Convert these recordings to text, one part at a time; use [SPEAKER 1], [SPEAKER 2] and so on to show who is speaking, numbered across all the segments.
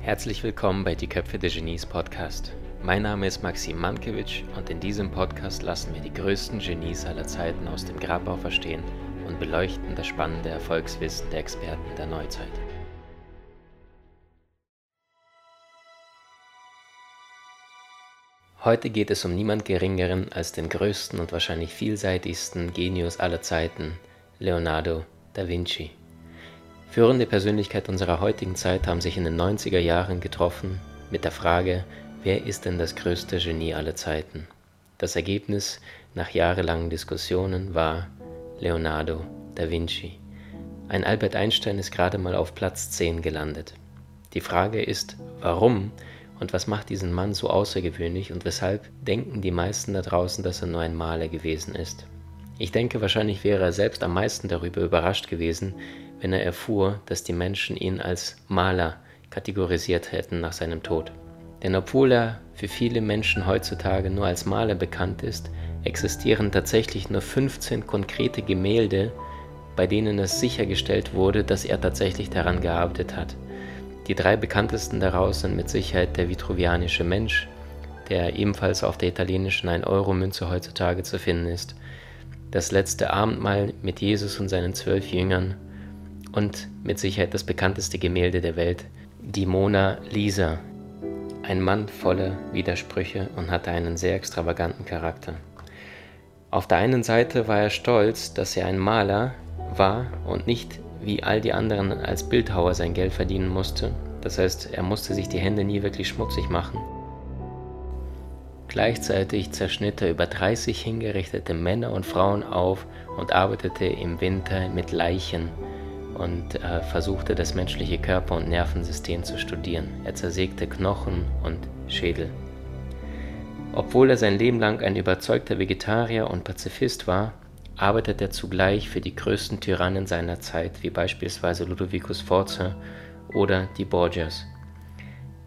[SPEAKER 1] Herzlich willkommen bei Die Köpfe der Genies Podcast. Mein Name ist Maxim Mankewitsch und in diesem Podcast lassen wir die größten Genies aller Zeiten aus dem Grabau verstehen und beleuchten das spannende Erfolgswissen der Experten der Neuzeit. Heute geht es um niemand Geringeren als den größten und wahrscheinlich vielseitigsten Genius aller Zeiten, Leonardo da Vinci. Führende Persönlichkeiten unserer heutigen Zeit haben sich in den 90er Jahren getroffen mit der Frage, wer ist denn das größte Genie aller Zeiten? Das Ergebnis nach jahrelangen Diskussionen war Leonardo da Vinci. Ein Albert Einstein ist gerade mal auf Platz 10 gelandet. Die Frage ist, warum und was macht diesen Mann so außergewöhnlich und weshalb denken die meisten da draußen, dass er nur ein Maler gewesen ist? Ich denke, wahrscheinlich wäre er selbst am meisten darüber überrascht gewesen, wenn er erfuhr, dass die Menschen ihn als Maler kategorisiert hätten nach seinem Tod. Denn obwohl er für viele Menschen heutzutage nur als Maler bekannt ist, existieren tatsächlich nur 15 konkrete Gemälde, bei denen es sichergestellt wurde, dass er tatsächlich daran gearbeitet hat. Die drei bekanntesten daraus sind mit Sicherheit der vitruvianische Mensch, der ebenfalls auf der italienischen 1-Euro-Münze heutzutage zu finden ist, das letzte Abendmahl mit Jesus und seinen zwölf Jüngern und mit Sicherheit das bekannteste Gemälde der Welt, die Mona Lisa. Ein Mann voller Widersprüche und hatte einen sehr extravaganten Charakter. Auf der einen Seite war er stolz, dass er ein Maler war und nicht wie all die anderen als Bildhauer sein Geld verdienen musste. Das heißt, er musste sich die Hände nie wirklich schmutzig machen. Gleichzeitig zerschnitt er über 30 hingerichtete Männer und Frauen auf und arbeitete im Winter mit Leichen und äh, versuchte das menschliche Körper- und Nervensystem zu studieren. Er zersägte Knochen und Schädel. Obwohl er sein Leben lang ein überzeugter Vegetarier und Pazifist war, arbeitete er zugleich für die größten Tyrannen seiner Zeit, wie beispielsweise Ludovicus Sforza oder die Borgias.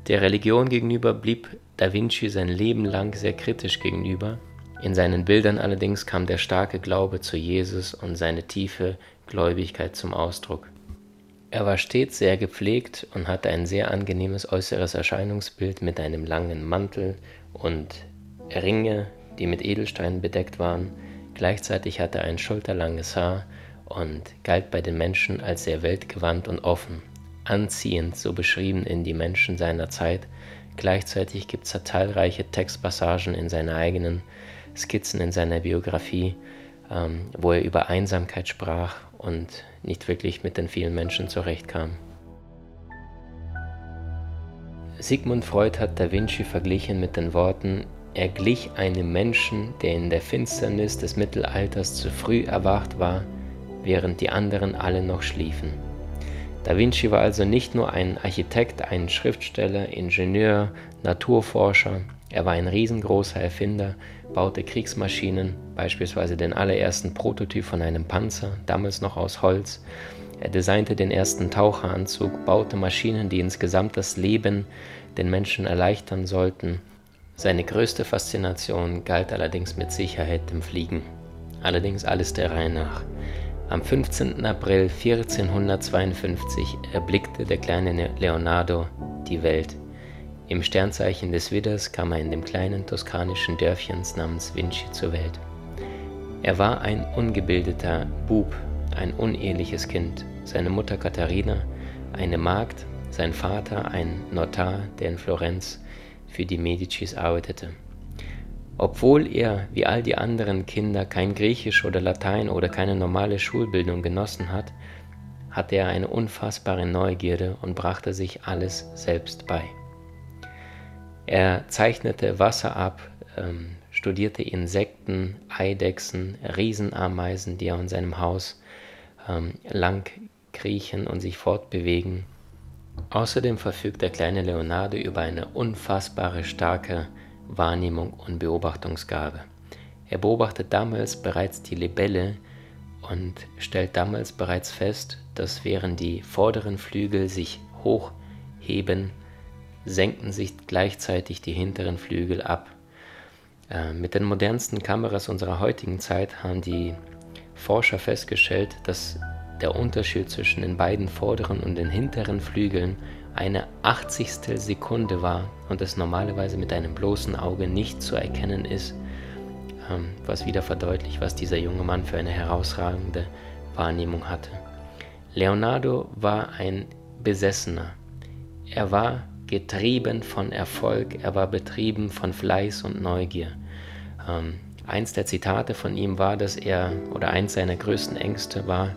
[SPEAKER 1] Der Religion gegenüber blieb Da Vinci sein Leben lang sehr kritisch gegenüber. In seinen Bildern allerdings kam der starke Glaube zu Jesus und seine tiefe Gläubigkeit zum Ausdruck. Er war stets sehr gepflegt und hatte ein sehr angenehmes äußeres Erscheinungsbild mit einem langen Mantel und Ringe, die mit Edelsteinen bedeckt waren. Gleichzeitig hatte er ein schulterlanges Haar und galt bei den Menschen als sehr weltgewandt und offen anziehend, so beschrieben in die Menschen seiner Zeit. Gleichzeitig gibt es zahlreiche Textpassagen in seiner eigenen Skizzen in seiner Biografie, ähm, wo er über Einsamkeit sprach und nicht wirklich mit den vielen Menschen zurechtkam. Sigmund Freud hat Da Vinci verglichen mit den Worten, er glich einem Menschen, der in der Finsternis des Mittelalters zu früh erwacht war, während die anderen alle noch schliefen. Da Vinci war also nicht nur ein Architekt, ein Schriftsteller, Ingenieur, Naturforscher, er war ein riesengroßer Erfinder, baute Kriegsmaschinen, beispielsweise den allerersten Prototyp von einem Panzer, damals noch aus Holz. Er designte den ersten Taucheranzug, baute Maschinen, die insgesamt das Leben den Menschen erleichtern sollten. Seine größte Faszination galt allerdings mit Sicherheit dem Fliegen. Allerdings alles der Reihe nach. Am 15. April 1452 erblickte der kleine Leonardo die Welt. Im Sternzeichen des Widders kam er in dem kleinen toskanischen Dörfchen namens Vinci zur Welt. Er war ein ungebildeter Bub, ein uneheliches Kind. Seine Mutter Katharina, eine Magd, sein Vater ein Notar, der in Florenz für die Medicis arbeitete. Obwohl er, wie all die anderen Kinder, kein Griechisch oder Latein oder keine normale Schulbildung genossen hat, hatte er eine unfassbare Neugierde und brachte sich alles selbst bei. Er zeichnete Wasser ab, ähm, studierte Insekten, Eidechsen, Riesenameisen, die er in seinem Haus ähm, lang kriechen und sich fortbewegen. Außerdem verfügt der kleine Leonardo über eine unfassbare starke Wahrnehmung und Beobachtungsgabe. Er beobachtet damals bereits die Libelle und stellt damals bereits fest, dass während die vorderen Flügel sich hochheben, senken sich gleichzeitig die hinteren Flügel ab. Äh, mit den modernsten Kameras unserer heutigen Zeit haben die Forscher festgestellt, dass der Unterschied zwischen den beiden vorderen und den hinteren Flügeln eine Achtzigstel Sekunde war und es normalerweise mit einem bloßen Auge nicht zu erkennen ist, ähm, was wieder verdeutlicht, was dieser junge Mann für eine herausragende Wahrnehmung hatte. Leonardo war ein Besessener. Er war getrieben von Erfolg, er war betrieben von Fleiß und Neugier. Ähm, eins der Zitate von ihm war, dass er, oder eins seiner größten Ängste war,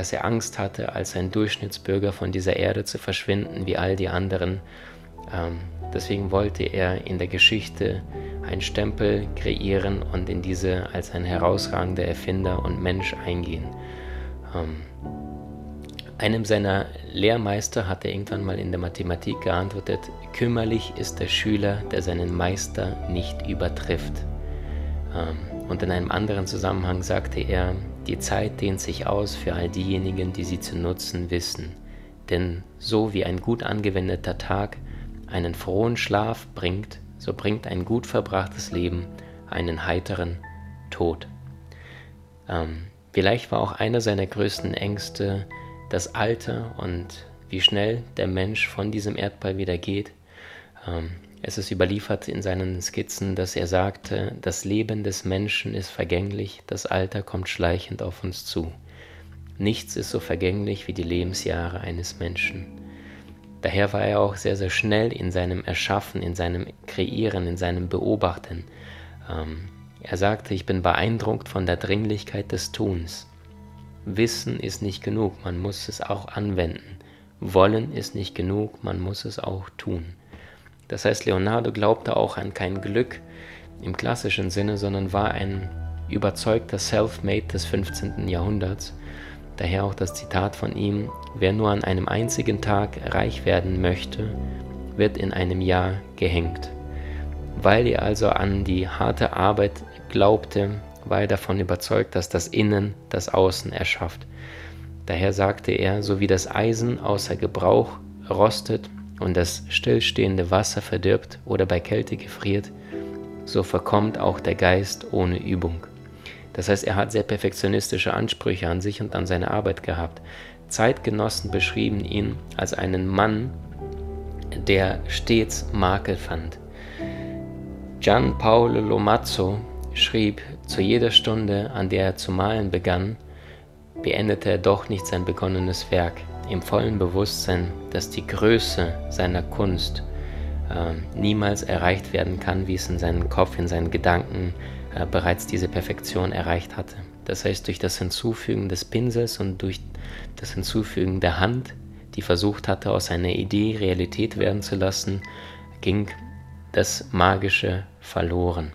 [SPEAKER 1] dass er Angst hatte, als ein Durchschnittsbürger von dieser Erde zu verschwinden, wie all die anderen. Ähm, deswegen wollte er in der Geschichte einen Stempel kreieren und in diese als ein herausragender Erfinder und Mensch eingehen. Ähm, einem seiner Lehrmeister hat er irgendwann mal in der Mathematik geantwortet, kümmerlich ist der Schüler, der seinen Meister nicht übertrifft. Ähm, und in einem anderen Zusammenhang sagte er, die Zeit dehnt sich aus für all diejenigen, die sie zu nutzen wissen. Denn so wie ein gut angewendeter Tag einen frohen Schlaf bringt, so bringt ein gut verbrachtes Leben einen heiteren Tod. Ähm, vielleicht war auch einer seiner größten Ängste das Alter und wie schnell der Mensch von diesem Erdball wieder geht. Ähm, es ist überliefert in seinen Skizzen, dass er sagte, das Leben des Menschen ist vergänglich, das Alter kommt schleichend auf uns zu. Nichts ist so vergänglich wie die Lebensjahre eines Menschen. Daher war er auch sehr, sehr schnell in seinem Erschaffen, in seinem Kreieren, in seinem Beobachten. Ähm, er sagte, ich bin beeindruckt von der Dringlichkeit des Tuns. Wissen ist nicht genug, man muss es auch anwenden. Wollen ist nicht genug, man muss es auch tun. Das heißt, Leonardo glaubte auch an kein Glück im klassischen Sinne, sondern war ein überzeugter Self-Made des 15. Jahrhunderts. Daher auch das Zitat von ihm, wer nur an einem einzigen Tag reich werden möchte, wird in einem Jahr gehängt. Weil er also an die harte Arbeit glaubte, war er davon überzeugt, dass das Innen das Außen erschafft. Daher sagte er, so wie das Eisen außer Gebrauch rostet und das stillstehende Wasser verdirbt oder bei Kälte gefriert, so verkommt auch der Geist ohne Übung. Das heißt, er hat sehr perfektionistische Ansprüche an sich und an seine Arbeit gehabt. Zeitgenossen beschrieben ihn als einen Mann, der stets Makel fand. Gian Paolo Lomazzo schrieb, zu jeder Stunde, an der er zu malen begann, beendete er doch nicht sein begonnenes Werk im vollen Bewusstsein, dass die Größe seiner Kunst äh, niemals erreicht werden kann, wie es in seinem Kopf, in seinen Gedanken äh, bereits diese Perfektion erreicht hatte. Das heißt, durch das Hinzufügen des Pinsels und durch das Hinzufügen der Hand, die versucht hatte, aus einer Idee Realität werden zu lassen, ging das Magische verloren.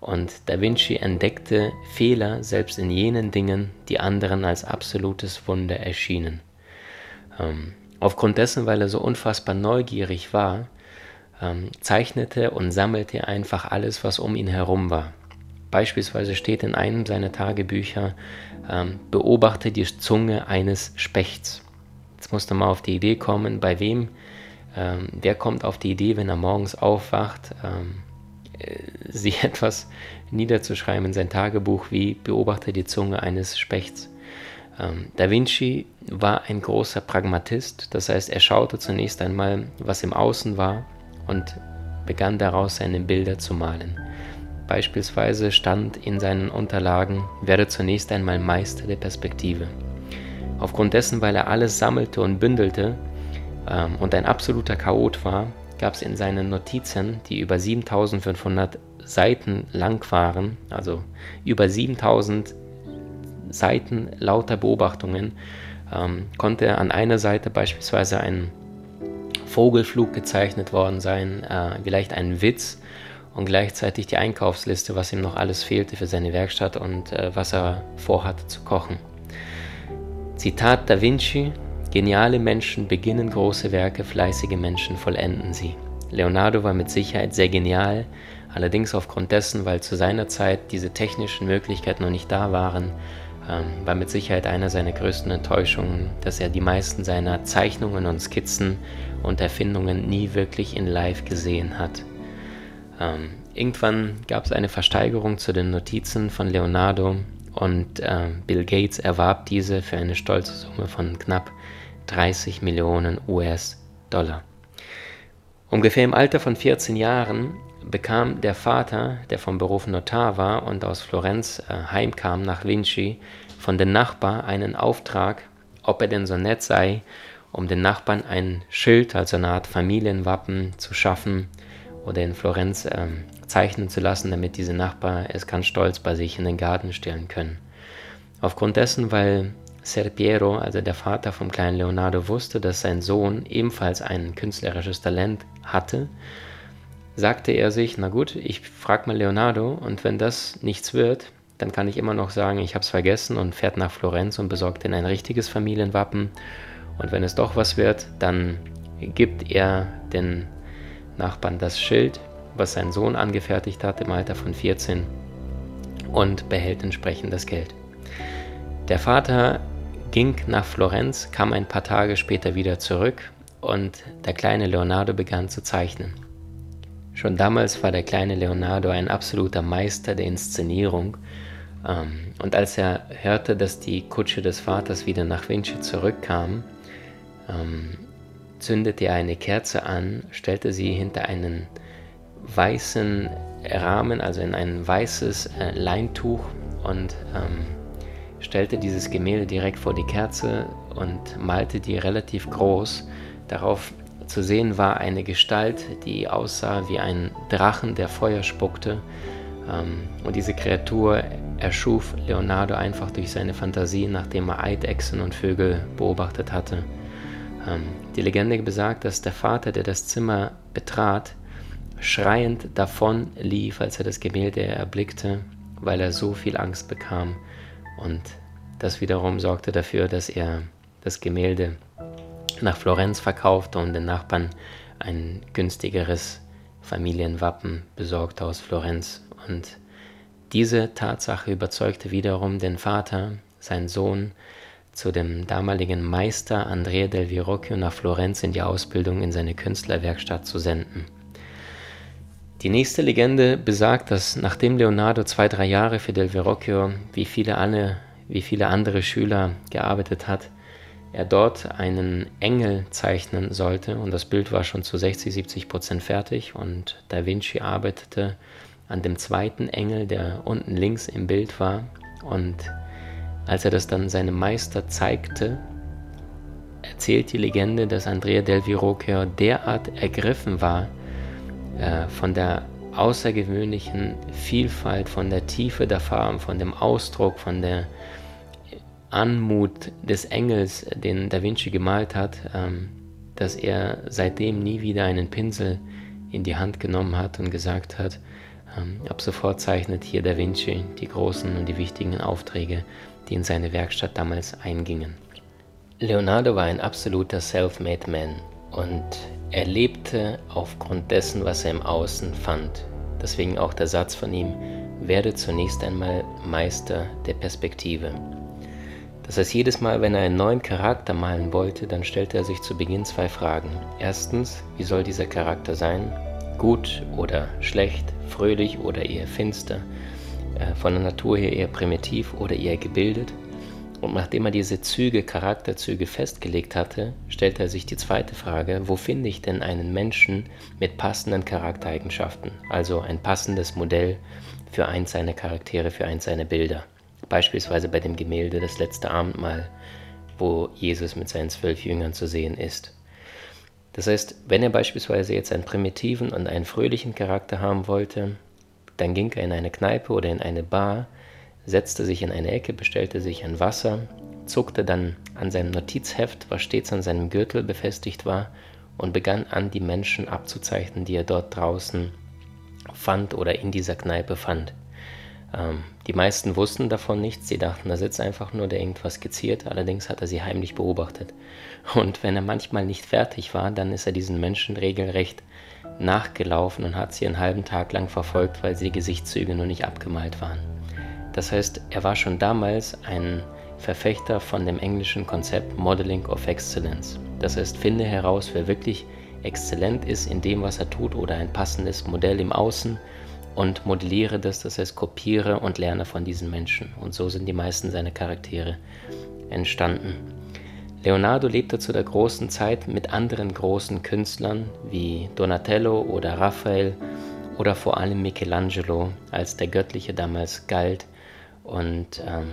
[SPEAKER 1] Und Da Vinci entdeckte Fehler selbst in jenen Dingen, die anderen als absolutes Wunder erschienen. Ähm, aufgrund dessen, weil er so unfassbar neugierig war, ähm, zeichnete und sammelte einfach alles, was um ihn herum war. Beispielsweise steht in einem seiner Tagebücher, ähm, beobachte die Zunge eines Spechts. Jetzt musste mal auf die Idee kommen, bei wem, ähm, wer kommt auf die Idee, wenn er morgens aufwacht, ähm, äh, sie etwas niederzuschreiben in sein Tagebuch wie beobachte die Zunge eines Spechts. Ähm, da Vinci war ein großer Pragmatist, das heißt, er schaute zunächst einmal, was im Außen war und begann daraus seine Bilder zu malen. Beispielsweise stand in seinen Unterlagen, werde zunächst einmal Meister der Perspektive. Aufgrund dessen, weil er alles sammelte und bündelte ähm, und ein absoluter Chaot war, gab es in seinen Notizen, die über 7500 Seiten lang waren, also über 7000 Seiten lauter Beobachtungen ähm, konnte an einer Seite beispielsweise ein Vogelflug gezeichnet worden sein, äh, vielleicht ein Witz und gleichzeitig die Einkaufsliste, was ihm noch alles fehlte für seine Werkstatt und äh, was er vorhatte zu kochen. Zitat Da Vinci, geniale Menschen beginnen große Werke, fleißige Menschen vollenden sie. Leonardo war mit Sicherheit sehr genial, allerdings aufgrund dessen, weil zu seiner Zeit diese technischen Möglichkeiten noch nicht da waren, ähm, war mit Sicherheit einer seiner größten Enttäuschungen, dass er die meisten seiner Zeichnungen und Skizzen und Erfindungen nie wirklich in Live gesehen hat. Ähm, irgendwann gab es eine Versteigerung zu den Notizen von Leonardo und äh, Bill Gates erwarb diese für eine stolze Summe von knapp 30 Millionen US-Dollar. Ungefähr im Alter von 14 Jahren bekam der Vater, der vom Beruf Notar war und aus Florenz äh, heimkam nach Vinci, von den Nachbarn einen Auftrag, ob er denn so nett sei, um den Nachbarn ein Schild, also eine Art Familienwappen zu schaffen oder in Florenz äh, zeichnen zu lassen, damit diese Nachbarn es ganz stolz bei sich in den Garten stellen können. Aufgrund dessen, weil Ser Piero, also der Vater vom kleinen Leonardo, wusste, dass sein Sohn ebenfalls ein künstlerisches Talent hatte, sagte er sich, na gut, ich frage mal Leonardo und wenn das nichts wird, dann kann ich immer noch sagen, ich habe es vergessen und fährt nach Florenz und besorgt ihn ein richtiges Familienwappen. Und wenn es doch was wird, dann gibt er den Nachbarn das Schild, was sein Sohn angefertigt hat im Alter von 14 und behält entsprechend das Geld. Der Vater ging nach Florenz, kam ein paar Tage später wieder zurück und der kleine Leonardo begann zu zeichnen. Schon damals war der kleine Leonardo ein absoluter Meister der Inszenierung ähm, und als er hörte, dass die Kutsche des Vaters wieder nach Vinci zurückkam, ähm, zündete er eine Kerze an, stellte sie hinter einen weißen Rahmen, also in ein weißes äh, Leintuch und ähm, stellte dieses Gemälde direkt vor die Kerze und malte die relativ groß. Darauf zu sehen war eine Gestalt, die aussah wie ein Drachen, der Feuer spuckte. Ähm, und diese Kreatur erschuf Leonardo einfach durch seine Fantasie, nachdem er Eidechsen und Vögel beobachtet hatte. Ähm, die Legende besagt, dass der Vater, der das Zimmer betrat, schreiend davon lief, als er das Gemälde erblickte, weil er so viel Angst bekam. Und das wiederum sorgte dafür, dass er das Gemälde nach Florenz verkaufte und den Nachbarn ein günstigeres Familienwappen besorgte aus Florenz. Und diese Tatsache überzeugte wiederum den Vater, seinen Sohn, zu dem damaligen Meister Andrea del Virocchio nach Florenz in die Ausbildung in seine Künstlerwerkstatt zu senden. Die nächste Legende besagt, dass nachdem Leonardo zwei, drei Jahre für Del Verrocchio, wie viele, alle, wie viele andere Schüler, gearbeitet hat, er dort einen Engel zeichnen sollte. Und das Bild war schon zu 60, 70 Prozent fertig. Und Da Vinci arbeitete an dem zweiten Engel, der unten links im Bild war. Und als er das dann seinem Meister zeigte, erzählt die Legende, dass Andrea del Verrocchio derart ergriffen war, äh, von der außergewöhnlichen Vielfalt, von der Tiefe der Farben, von dem Ausdruck, von der Anmut des Engels, den Da Vinci gemalt hat, ähm, dass er seitdem nie wieder einen Pinsel in die Hand genommen hat und gesagt hat, ähm, ab sofort zeichnet hier Da Vinci die großen und die wichtigen Aufträge, die in seine Werkstatt damals eingingen. Leonardo war ein absoluter Self-Made Man und er lebte aufgrund dessen, was er im Außen fand. Deswegen auch der Satz von ihm, werde zunächst einmal Meister der Perspektive. Das heißt, jedes Mal, wenn er einen neuen Charakter malen wollte, dann stellte er sich zu Beginn zwei Fragen. Erstens, wie soll dieser Charakter sein? Gut oder schlecht, fröhlich oder eher finster, äh, von der Natur her eher primitiv oder eher gebildet? Und nachdem er diese Züge, Charakterzüge festgelegt hatte, stellte er sich die zweite Frage, wo finde ich denn einen Menschen mit passenden Charaktereigenschaften, also ein passendes Modell für eins seiner Charaktere, für eins seiner Bilder. Beispielsweise bei dem Gemälde Das letzte Abendmahl, wo Jesus mit seinen zwölf Jüngern zu sehen ist. Das heißt, wenn er beispielsweise jetzt einen primitiven und einen fröhlichen Charakter haben wollte, dann ging er in eine Kneipe oder in eine Bar, setzte sich in eine Ecke, bestellte sich ein Wasser, zuckte dann an seinem Notizheft, was stets an seinem Gürtel befestigt war, und begann an, die Menschen abzuzeichnen, die er dort draußen fand oder in dieser Kneipe fand. Ähm, die meisten wussten davon nichts, sie dachten, da sitzt einfach nur der irgendwas skizziert, allerdings hat er sie heimlich beobachtet. Und wenn er manchmal nicht fertig war, dann ist er diesen Menschen regelrecht nachgelaufen und hat sie einen halben Tag lang verfolgt, weil sie Gesichtszüge nur nicht abgemalt waren. Das heißt, er war schon damals ein Verfechter von dem englischen Konzept Modeling of Excellence. Das heißt, finde heraus, wer wirklich exzellent ist in dem, was er tut oder ein passendes Modell im Außen und modelliere das, das heißt kopiere und lerne von diesen Menschen. Und so sind die meisten seiner Charaktere entstanden. Leonardo lebte zu der großen Zeit mit anderen großen Künstlern wie Donatello oder Raphael oder vor allem Michelangelo, als der Göttliche damals galt. Und ähm,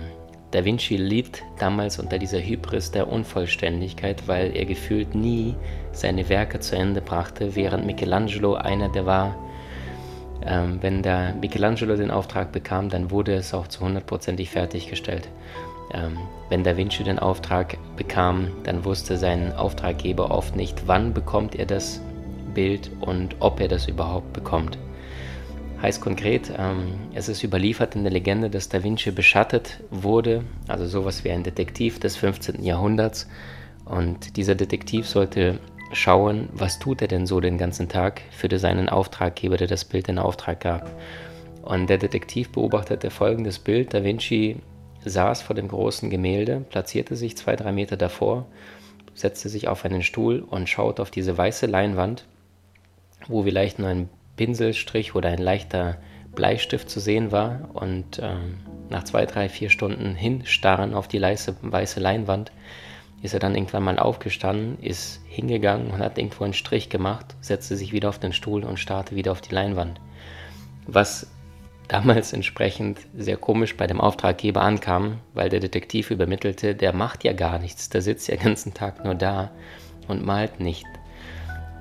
[SPEAKER 1] Da Vinci litt damals unter dieser Hybris der Unvollständigkeit, weil er gefühlt nie seine Werke zu Ende brachte, während Michelangelo einer der war, ähm, wenn der Michelangelo den Auftrag bekam, dann wurde es auch zu hundertprozentig fertiggestellt. Ähm, wenn Da Vinci den Auftrag bekam, dann wusste sein Auftraggeber oft nicht, wann bekommt er das Bild und ob er das überhaupt bekommt. Heißt konkret, ähm, es ist überliefert in der Legende, dass Da Vinci beschattet wurde, also sowas wie ein Detektiv des 15. Jahrhunderts. Und dieser Detektiv sollte schauen, was tut er denn so den ganzen Tag für seinen Auftraggeber, der das Bild in Auftrag gab. Und der Detektiv beobachtete folgendes Bild. Da Vinci saß vor dem großen Gemälde, platzierte sich zwei, drei Meter davor, setzte sich auf einen Stuhl und schaute auf diese weiße Leinwand, wo vielleicht nur ein Pinselstrich oder ein leichter Bleistift zu sehen war. Und äh, nach zwei, drei, vier Stunden hinstarren auf die weiße Leinwand ist er dann irgendwann mal aufgestanden, ist hingegangen und hat irgendwo einen Strich gemacht, setzte sich wieder auf den Stuhl und starrte wieder auf die Leinwand. Was damals entsprechend sehr komisch bei dem Auftraggeber ankam, weil der Detektiv übermittelte, der macht ja gar nichts, der sitzt ja den ganzen Tag nur da und malt nicht.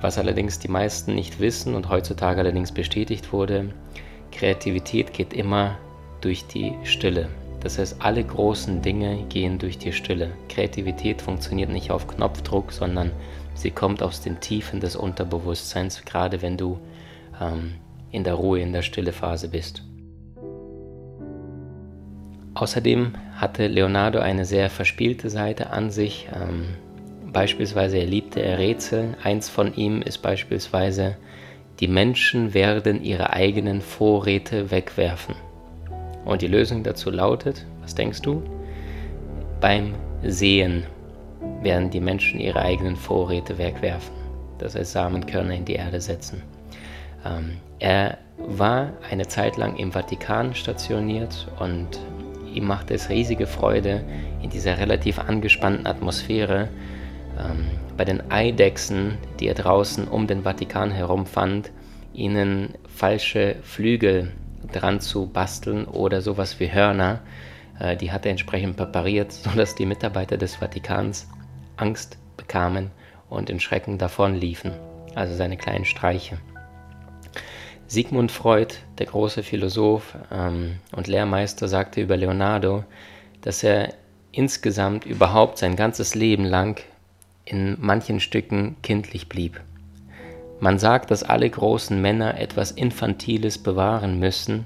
[SPEAKER 1] Was allerdings die meisten nicht wissen und heutzutage allerdings bestätigt wurde, Kreativität geht immer durch die Stille. Das heißt, alle großen Dinge gehen durch die Stille. Kreativität funktioniert nicht auf Knopfdruck, sondern sie kommt aus den Tiefen des Unterbewusstseins, gerade wenn du ähm, in der Ruhe, in der Stille Phase bist. Außerdem hatte Leonardo eine sehr verspielte Seite an sich. Ähm, beispielsweise er liebte er Rätsel. Eins von ihm ist beispielsweise, die Menschen werden ihre eigenen Vorräte wegwerfen. Und die Lösung dazu lautet, was denkst du? Beim Sehen werden die Menschen ihre eigenen Vorräte wegwerfen. Das heißt Samenkörner in die Erde setzen. Ähm, er war eine Zeit lang im Vatikan stationiert und ihm machte es riesige Freude, in dieser relativ angespannten Atmosphäre ähm, bei den Eidechsen, die er draußen um den Vatikan herum fand, ihnen falsche Flügel dran zu basteln oder sowas wie Hörner. Äh, die hat er entsprechend präpariert, sodass die Mitarbeiter des Vatikans Angst bekamen und in Schrecken davonliefen. Also seine kleinen Streiche. Sigmund Freud, der große Philosoph ähm, und Lehrmeister, sagte über Leonardo, dass er insgesamt überhaupt sein ganzes Leben lang in manchen Stücken kindlich blieb. Man sagt, dass alle großen Männer etwas Infantiles bewahren müssen.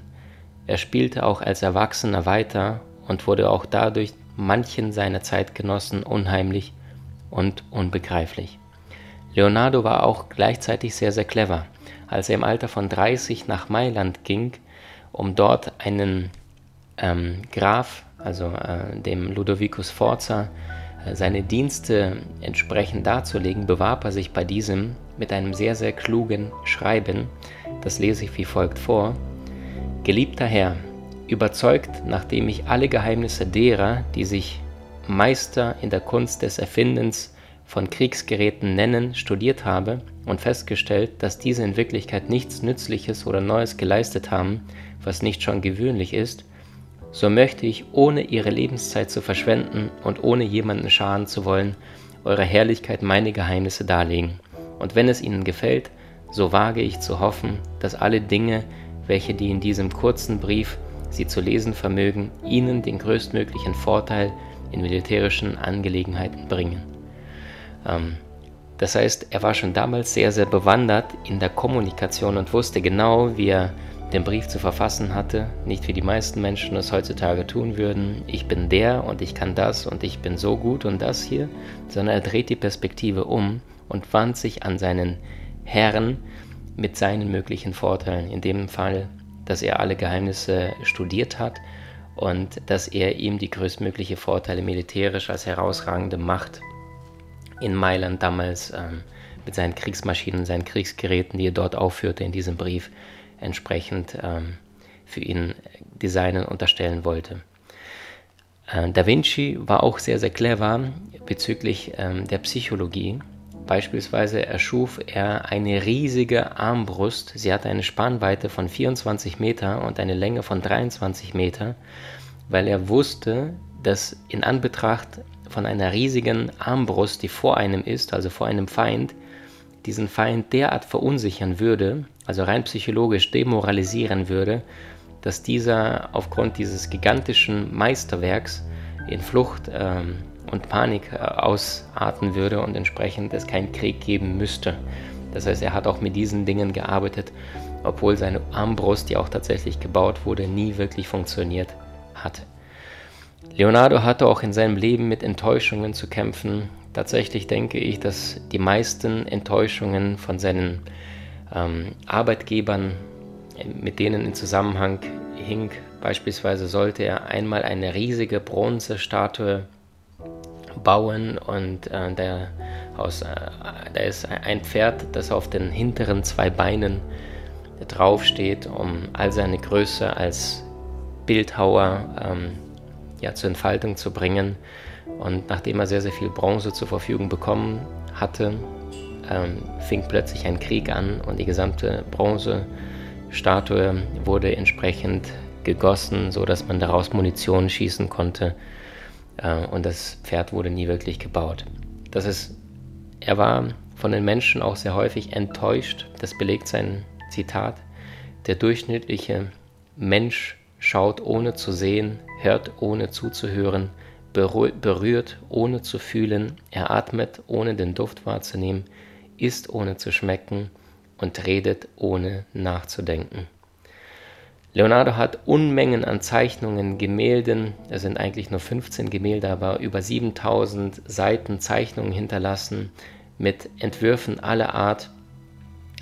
[SPEAKER 1] Er spielte auch als Erwachsener weiter und wurde auch dadurch manchen seiner Zeitgenossen unheimlich und unbegreiflich. Leonardo war auch gleichzeitig sehr, sehr clever als er im Alter von 30 nach Mailand ging, um dort einen ähm, Graf, also äh, dem Ludovicus Forza, äh, seine Dienste entsprechend darzulegen, bewarb er sich bei diesem mit einem sehr, sehr klugen Schreiben. Das lese ich wie folgt vor. Geliebter Herr, überzeugt, nachdem ich alle Geheimnisse derer, die sich Meister in der Kunst des Erfindens von Kriegsgeräten nennen, studiert habe und festgestellt, dass diese in Wirklichkeit nichts Nützliches oder Neues geleistet haben, was nicht schon gewöhnlich ist, so möchte ich, ohne ihre Lebenszeit zu verschwenden und ohne jemanden schaden zu wollen, eurer Herrlichkeit meine Geheimnisse darlegen. Und wenn es ihnen gefällt, so wage ich zu hoffen, dass alle Dinge, welche die in diesem kurzen Brief sie zu lesen vermögen, ihnen den größtmöglichen Vorteil in militärischen Angelegenheiten bringen. Ähm, das heißt, er war schon damals sehr, sehr bewandert in der Kommunikation und wusste genau, wie er den Brief zu verfassen hatte. Nicht wie die meisten Menschen es heutzutage tun würden. Ich bin der und ich kann das und ich bin so gut und das hier, sondern er dreht die Perspektive um und wandt sich an seinen Herrn mit seinen möglichen Vorteilen. In dem Fall, dass er alle Geheimnisse studiert hat und dass er ihm die größtmögliche Vorteile militärisch als herausragende Macht in Mailand damals ähm, mit seinen Kriegsmaschinen, seinen Kriegsgeräten, die er dort aufführte in diesem Brief, entsprechend ähm, für ihn designen unterstellen wollte. Äh, da Vinci war auch sehr, sehr clever bezüglich ähm, der Psychologie. Beispielsweise erschuf er eine riesige Armbrust. Sie hatte eine Spannweite von 24 Meter und eine Länge von 23 Meter, weil er wusste, dass in Anbetracht von einer riesigen Armbrust, die vor einem ist, also vor einem Feind, diesen Feind derart verunsichern würde, also rein psychologisch demoralisieren würde, dass dieser aufgrund dieses gigantischen Meisterwerks in Flucht ähm, und Panik äh, ausarten würde und entsprechend es keinen Krieg geben müsste. Das heißt, er hat auch mit diesen Dingen gearbeitet, obwohl seine Armbrust, die auch tatsächlich gebaut wurde, nie wirklich funktioniert hat. Leonardo hatte auch in seinem Leben mit Enttäuschungen zu kämpfen. Tatsächlich denke ich, dass die meisten Enttäuschungen von seinen ähm, Arbeitgebern mit denen in Zusammenhang hing. Beispielsweise sollte er einmal eine riesige Bronzestatue bauen und äh, der, aus, äh, da ist ein Pferd, das auf den hinteren zwei Beinen draufsteht, um all seine Größe als Bildhauer ähm, ja, zur Entfaltung zu bringen. Und nachdem er sehr, sehr viel Bronze zur Verfügung bekommen hatte, ähm, fing plötzlich ein Krieg an und die gesamte Bronze Statue wurde entsprechend gegossen, sodass man daraus Munition schießen konnte. Äh, und das Pferd wurde nie wirklich gebaut. Das ist, er war von den Menschen auch sehr häufig enttäuscht. Das belegt sein Zitat. Der durchschnittliche Mensch schaut ohne zu sehen, hört ohne zuzuhören, berührt ohne zu fühlen, er atmet ohne den Duft wahrzunehmen, isst ohne zu schmecken, und redet ohne nachzudenken. Leonardo hat Unmengen an Zeichnungen, Gemälden, es sind eigentlich nur 15 Gemälde, aber über 7000 Seiten Zeichnungen hinterlassen mit Entwürfen aller Art.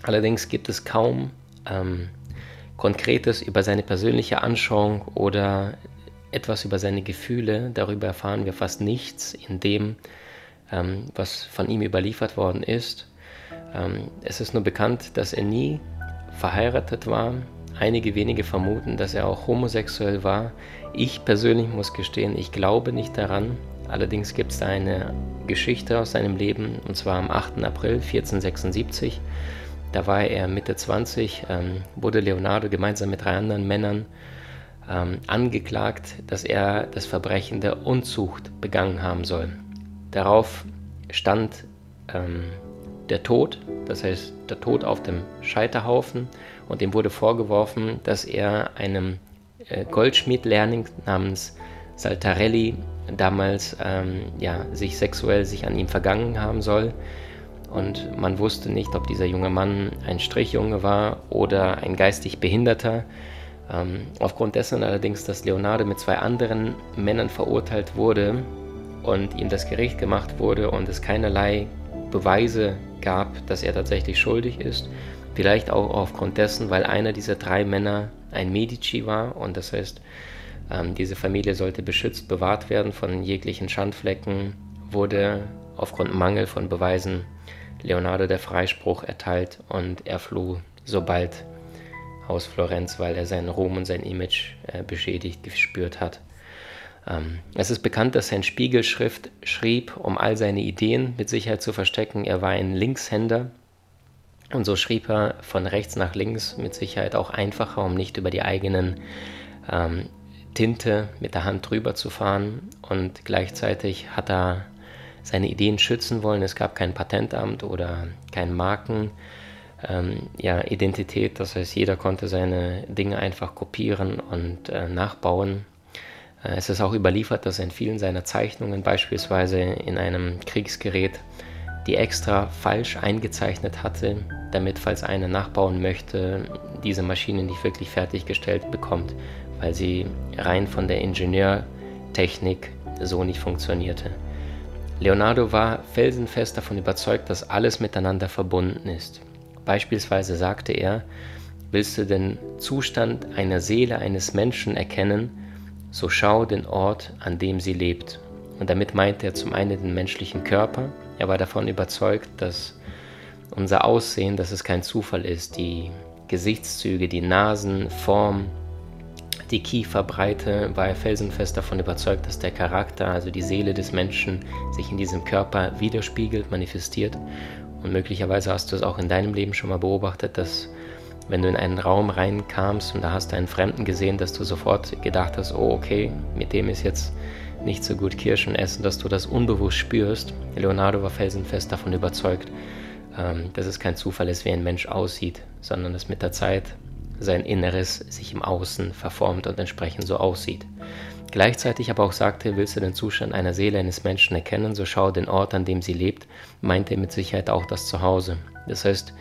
[SPEAKER 1] Allerdings gibt es kaum ähm, Konkretes über seine persönliche Anschauung oder etwas über seine Gefühle. Darüber erfahren wir fast nichts in dem, ähm, was von ihm überliefert worden ist. Ähm, es ist nur bekannt, dass er nie verheiratet war. Einige wenige vermuten, dass er auch homosexuell war. Ich persönlich muss gestehen, ich glaube nicht daran. Allerdings gibt es da eine Geschichte aus seinem Leben, und zwar am 8. April 1476. Da war er Mitte 20, ähm, wurde Leonardo gemeinsam mit drei anderen Männern ähm, angeklagt, dass er das Verbrechen der Unzucht begangen haben soll. Darauf stand ähm, der Tod, das heißt der Tod auf dem Scheiterhaufen und ihm wurde vorgeworfen, dass er einem äh, Goldschmied-Lehrling namens Saltarelli damals ähm, ja, sich sexuell sich an ihm vergangen haben soll und man wusste nicht, ob dieser junge Mann ein Strichjunge war oder ein geistig Behinderter. Ähm, aufgrund dessen allerdings, dass Leonardo mit zwei anderen Männern verurteilt wurde und ihm das Gericht gemacht wurde und es keinerlei Beweise gab, dass er tatsächlich schuldig ist. Vielleicht auch aufgrund dessen, weil einer dieser drei Männer ein Medici war und das heißt, ähm, diese Familie sollte beschützt, bewahrt werden von jeglichen Schandflecken, wurde aufgrund Mangel von Beweisen Leonardo der Freispruch erteilt und er floh sobald aus Florenz, weil er seinen Ruhm und sein Image äh, beschädigt gespürt hat. Ähm, es ist bekannt, dass er in Spiegelschrift schrieb, um all seine Ideen mit Sicherheit zu verstecken. Er war ein Linkshänder und so schrieb er von rechts nach links mit Sicherheit auch einfacher, um nicht über die eigenen ähm, Tinte mit der Hand drüber zu fahren. Und gleichzeitig hat er seine Ideen schützen wollen. Es gab kein Patentamt oder kein Marken. Ähm, ja, Identität, das heißt, jeder konnte seine Dinge einfach kopieren und äh, nachbauen. Äh, es ist auch überliefert, dass er in vielen seiner Zeichnungen beispielsweise in einem Kriegsgerät die extra falsch eingezeichnet hatte, damit, falls einer nachbauen möchte, diese Maschine nicht wirklich fertiggestellt bekommt, weil sie rein von der Ingenieurtechnik so nicht funktionierte. Leonardo war felsenfest davon überzeugt, dass alles miteinander verbunden ist. Beispielsweise sagte er, willst du den Zustand einer Seele eines Menschen erkennen, so schau den Ort, an dem sie lebt. Und damit meinte er zum einen den menschlichen Körper. Er war davon überzeugt, dass unser Aussehen, dass es kein Zufall ist. Die Gesichtszüge, die Nasenform, die Kieferbreite, war er felsenfest davon überzeugt, dass der Charakter, also die Seele des Menschen, sich in diesem Körper widerspiegelt, manifestiert. Und möglicherweise hast du es auch in deinem Leben schon mal beobachtet, dass wenn du in einen Raum reinkamst und da hast du einen Fremden gesehen, dass du sofort gedacht hast, oh okay, mit dem ist jetzt nicht so gut Kirschen essen, dass du das unbewusst spürst. Leonardo war felsenfest davon überzeugt, ähm, dass es kein Zufall ist, wie ein Mensch aussieht, sondern dass mit der Zeit sein Inneres sich im Außen verformt und entsprechend so aussieht. Gleichzeitig aber auch sagte, willst du den Zustand einer Seele eines Menschen erkennen, so schau den Ort, an dem sie lebt, meinte er mit Sicherheit auch das Zuhause. Das heißt,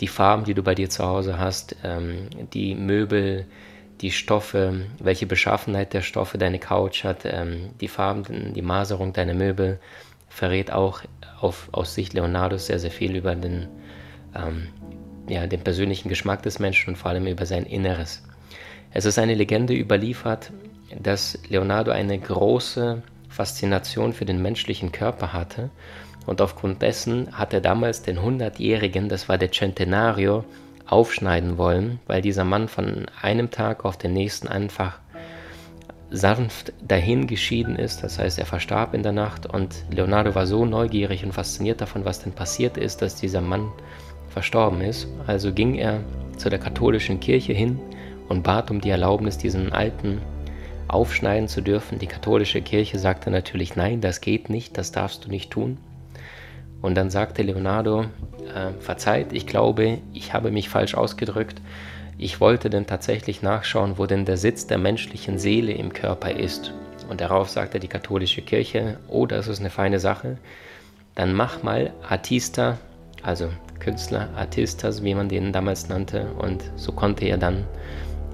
[SPEAKER 1] die Farben, die du bei dir zu Hause hast, ähm, die Möbel, die Stoffe, welche Beschaffenheit der Stoffe deine Couch hat, ähm, die Farben, die Maserung deiner Möbel, verrät auch auf, aus Sicht Leonardos sehr, sehr viel über den, ähm, ja, den persönlichen Geschmack des Menschen und vor allem über sein Inneres. Es ist eine Legende überliefert, dass Leonardo eine große Faszination für den menschlichen Körper hatte und aufgrund dessen hat er damals den 100-Jährigen, das war der Centenario, aufschneiden wollen, weil dieser Mann von einem Tag auf den nächsten einfach sanft dahin geschieden ist. Das heißt, er verstarb in der Nacht und Leonardo war so neugierig und fasziniert davon, was denn passiert ist, dass dieser Mann verstorben ist. Also ging er zu der katholischen Kirche hin und bat um die Erlaubnis, diesen alten aufschneiden zu dürfen. Die katholische Kirche sagte natürlich, nein, das geht nicht, das darfst du nicht tun. Und dann sagte Leonardo, äh, verzeiht, ich glaube, ich habe mich falsch ausgedrückt. Ich wollte denn tatsächlich nachschauen, wo denn der Sitz der menschlichen Seele im Körper ist. Und darauf sagte die katholische Kirche, oh, das ist eine feine Sache. Dann mach mal Artista, also Künstler, Artistas, wie man den damals nannte. Und so konnte er dann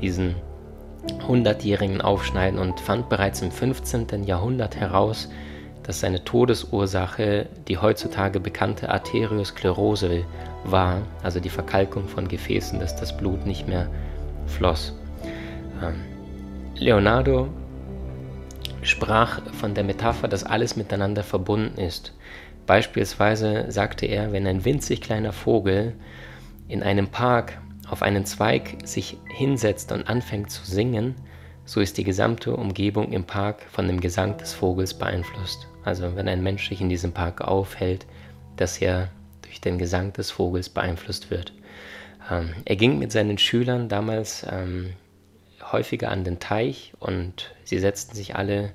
[SPEAKER 1] diesen 100-jährigen aufschneiden und fand bereits im 15. Jahrhundert heraus, dass seine Todesursache die heutzutage bekannte Arteriosklerose war, also die Verkalkung von Gefäßen, dass das Blut nicht mehr floss. Ähm, Leonardo sprach von der Metapher, dass alles miteinander verbunden ist. Beispielsweise sagte er, wenn ein winzig kleiner Vogel in einem Park auf einen Zweig sich hinsetzt und anfängt zu singen, so ist die gesamte Umgebung im Park von dem Gesang des Vogels beeinflusst. Also wenn ein Mensch sich in diesem Park aufhält, dass er durch den Gesang des Vogels beeinflusst wird. Ähm, er ging mit seinen Schülern damals ähm, häufiger an den Teich und sie setzten sich alle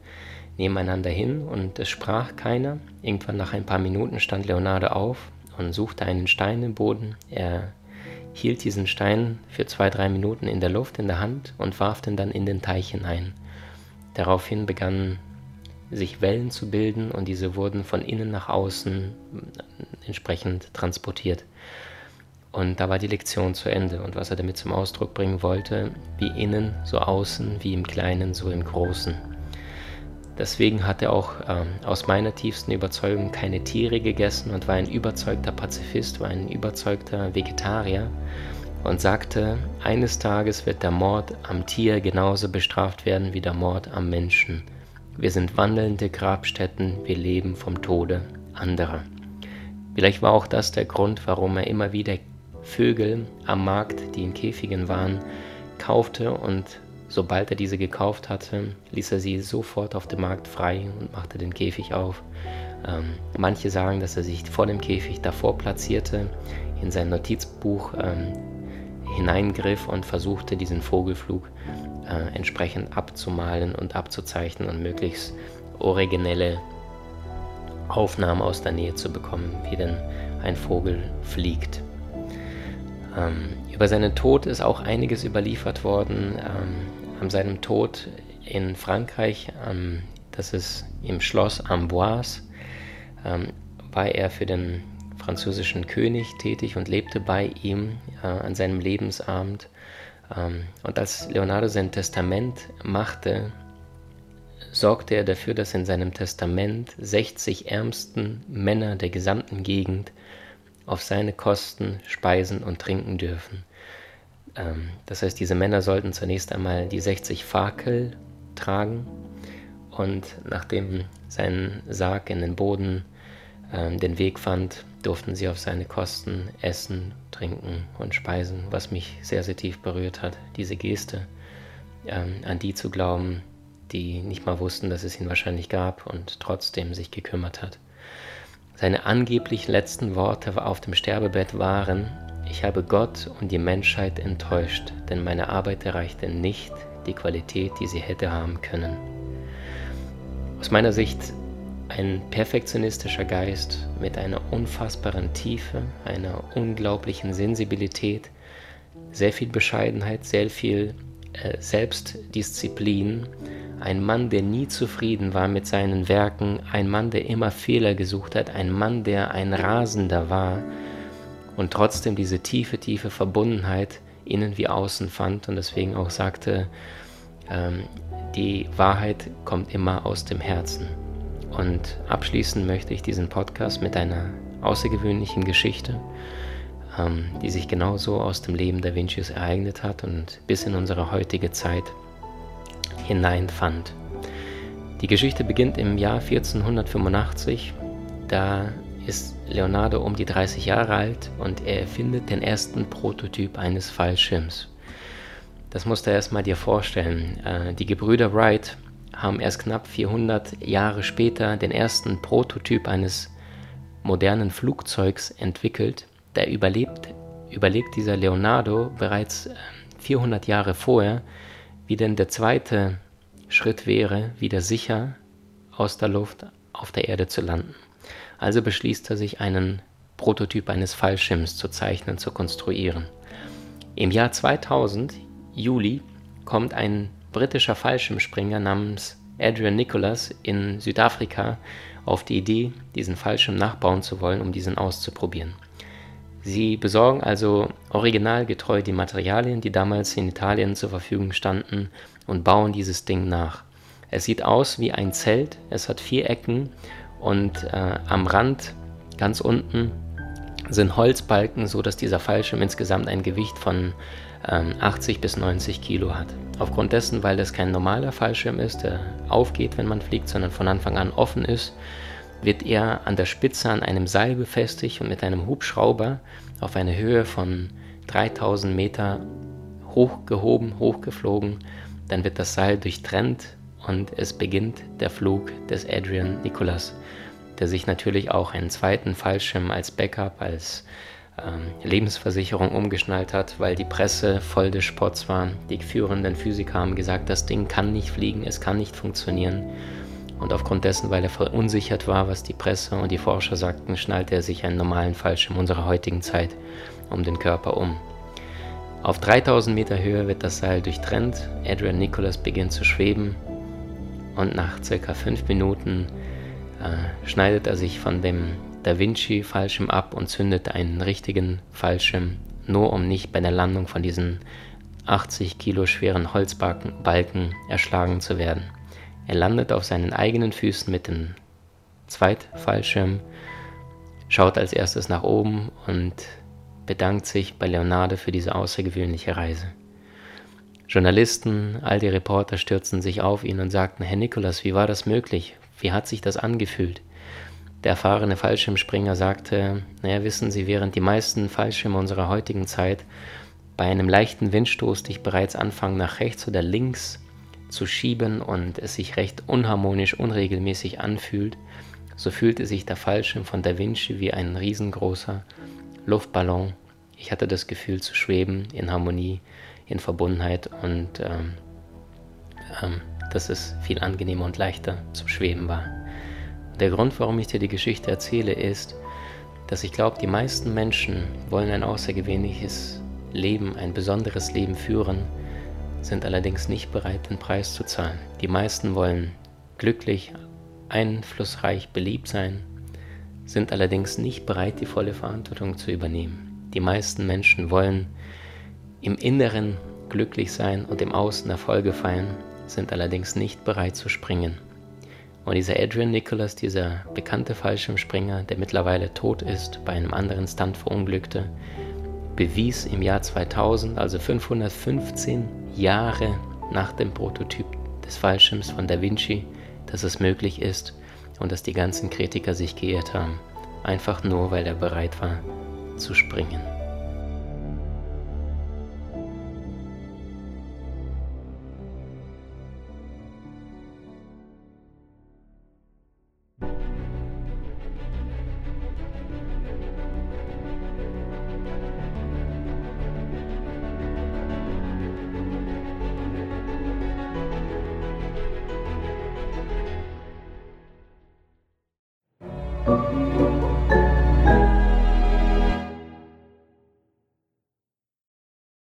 [SPEAKER 1] nebeneinander hin und es sprach keiner. Irgendwann nach ein paar Minuten stand Leonardo auf und suchte einen Stein im Boden. Er hielt diesen Stein für zwei, drei Minuten in der Luft in der Hand und warf den dann in den Teich hinein. Daraufhin begannen sich Wellen zu bilden und diese wurden von innen nach außen entsprechend transportiert. Und da war die Lektion zu Ende. Und was er damit zum Ausdruck bringen wollte, wie innen, so außen, wie im Kleinen, so im Großen. Deswegen hat er auch äh, aus meiner tiefsten Überzeugung keine Tiere gegessen und war ein überzeugter Pazifist, war ein überzeugter Vegetarier und sagte, eines Tages wird der Mord am Tier genauso bestraft werden wie der Mord am Menschen. Wir sind wandelnde Grabstätten, wir leben vom Tode anderer. Vielleicht war auch das der Grund, warum er immer wieder Vögel am Markt, die in Käfigen waren, kaufte und sobald er diese gekauft hatte, ließ er sie sofort auf dem Markt frei und machte den Käfig auf. Ähm, manche sagen, dass er sich vor dem Käfig davor platzierte, in sein Notizbuch ähm, hineingriff und versuchte, diesen Vogelflug äh, entsprechend abzumalen und abzuzeichnen und möglichst originelle Aufnahmen aus der Nähe zu bekommen, wie denn ein Vogel fliegt. Ähm, über seinen Tod ist auch einiges überliefert worden. Ähm, an seinem Tod in Frankreich, ähm, das ist im Schloss Amboise, ähm, war er für den französischen König tätig und lebte bei ihm äh, an seinem Lebensabend ähm, und als Leonardo sein Testament machte, sorgte er dafür, dass in seinem Testament 60 ärmsten Männer der gesamten Gegend auf seine Kosten speisen und trinken dürfen. Ähm, das heißt, diese Männer sollten zunächst einmal die 60 Fakel tragen und nachdem sein Sarg in den Boden ähm, den Weg fand, durften sie auf seine Kosten essen, trinken und speisen, was mich sehr, sehr tief berührt hat, diese Geste, ähm, an die zu glauben, die nicht mal wussten, dass es ihn wahrscheinlich gab und trotzdem sich gekümmert hat. Seine angeblich letzten Worte auf dem Sterbebett waren, ich habe Gott und die Menschheit enttäuscht, denn meine Arbeit erreichte nicht die Qualität, die sie hätte haben können. Aus meiner Sicht ein perfektionistischer Geist mit einer unfassbaren Tiefe, einer unglaublichen Sensibilität, sehr viel Bescheidenheit, sehr viel äh, Selbstdisziplin, ein Mann, der nie zufrieden war mit seinen Werken, ein Mann, der immer Fehler gesucht hat, ein Mann, der ein Rasender war und trotzdem diese tiefe, tiefe Verbundenheit innen wie außen fand und deswegen auch sagte, ähm, die Wahrheit kommt immer aus dem Herzen. Und abschließen möchte ich diesen Podcast mit einer außergewöhnlichen Geschichte, ähm, die sich genauso aus dem Leben Da Vinci's ereignet hat und bis in unsere heutige Zeit hineinfand. Die Geschichte beginnt im Jahr 1485. Da ist Leonardo um die 30 Jahre alt und er erfindet den ersten Prototyp eines Fallschirms. Das musst du erstmal dir vorstellen. Äh, die Gebrüder Wright haben erst knapp 400 Jahre später den ersten Prototyp eines modernen Flugzeugs entwickelt. Da überlebt, überlegt dieser Leonardo bereits 400 ähm, Jahre vorher, wie denn der zweite Schritt wäre, wieder sicher aus der Luft auf der Erde zu landen. Also beschließt er sich, einen Prototyp eines Fallschirms zu zeichnen, zu konstruieren. Im Jahr 2000, Juli, kommt ein britischer Fallschirmspringer namens Adrian Nicholas in Südafrika auf die Idee, diesen Fallschirm nachbauen zu wollen, um diesen auszuprobieren. Sie besorgen also originalgetreu die Materialien, die damals in Italien zur Verfügung standen, und bauen dieses Ding nach. Es sieht aus wie ein Zelt, es hat vier Ecken und äh, am Rand ganz unten sind Holzbalken, so dass dieser Fallschirm insgesamt ein Gewicht von 80 ähm, bis 90 Kilo hat. Aufgrund dessen, weil das kein normaler Fallschirm ist, der aufgeht, wenn man fliegt, sondern von Anfang an offen ist, wird er an der Spitze an einem Seil befestigt und mit einem Hubschrauber auf eine Höhe von 3000 Meter hochgehoben, hochgeflogen. Dann wird das Seil durchtrennt und es beginnt der Flug des Adrian Nicholas, der sich natürlich auch einen zweiten Fallschirm als Backup, als ähm, Lebensversicherung umgeschnallt hat, weil die Presse voll des Spotts war. Die führenden Physiker haben gesagt, das Ding kann nicht fliegen, es kann nicht funktionieren. Und aufgrund dessen, weil er verunsichert war, was die Presse und die Forscher sagten, schnallte er sich einen normalen Fallschirm unserer heutigen Zeit um den Körper um. Auf 3000 Meter Höhe wird das Seil durchtrennt, Adrian Nicholas beginnt zu schweben und nach circa 5 Minuten äh, schneidet er sich von dem da Vinci Fallschirm ab und zündet einen richtigen Fallschirm, nur um nicht bei der Landung von diesen 80 Kilo schweren Holzbalken erschlagen zu werden. Er landet auf seinen eigenen Füßen mit dem Zweitfallschirm, schaut als erstes nach oben und bedankt sich bei Leonardo für diese außergewöhnliche Reise. Journalisten, all die Reporter stürzten sich auf ihn und sagten, Herr Nikolas, wie war das möglich? Wie hat sich das angefühlt? Der erfahrene Fallschirmspringer sagte, naja, wissen Sie, während die meisten Fallschirme unserer heutigen Zeit bei einem leichten Windstoß dich bereits anfangen, nach rechts oder links zu schieben und es sich recht unharmonisch, unregelmäßig anfühlt, so fühlte sich der Fallschirm von Da Vinci wie ein riesengroßer Luftballon. Ich hatte das Gefühl zu schweben in Harmonie, in Verbundenheit und ähm, ähm, dass es viel angenehmer und leichter zum Schweben war. Der Grund, warum ich dir die Geschichte erzähle, ist, dass ich glaube, die meisten Menschen wollen ein außergewöhnliches Leben, ein besonderes Leben führen, sind allerdings nicht bereit, den Preis zu zahlen. Die meisten wollen glücklich, einflussreich, beliebt sein, sind allerdings nicht bereit, die volle Verantwortung zu übernehmen. Die meisten Menschen wollen im Inneren glücklich sein und im Außen Erfolge feiern, sind allerdings nicht bereit zu springen. Und dieser Adrian Nicholas, dieser bekannte Fallschirmspringer, der mittlerweile tot ist, bei einem anderen Stunt verunglückte, bewies im Jahr 2000, also 515 Jahre nach dem Prototyp des Fallschirms von Da Vinci, dass es möglich ist und dass die ganzen Kritiker sich geirrt haben. einfach nur weil er bereit war zu springen.